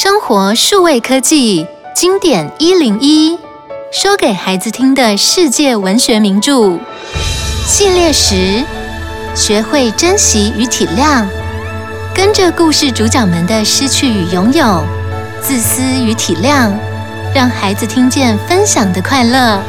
生活数位科技经典一零一说给孩子听的世界文学名著。系列十学会珍惜与体谅。跟着故事主角们的失去与拥有自私与体谅让孩子听见分享的快乐。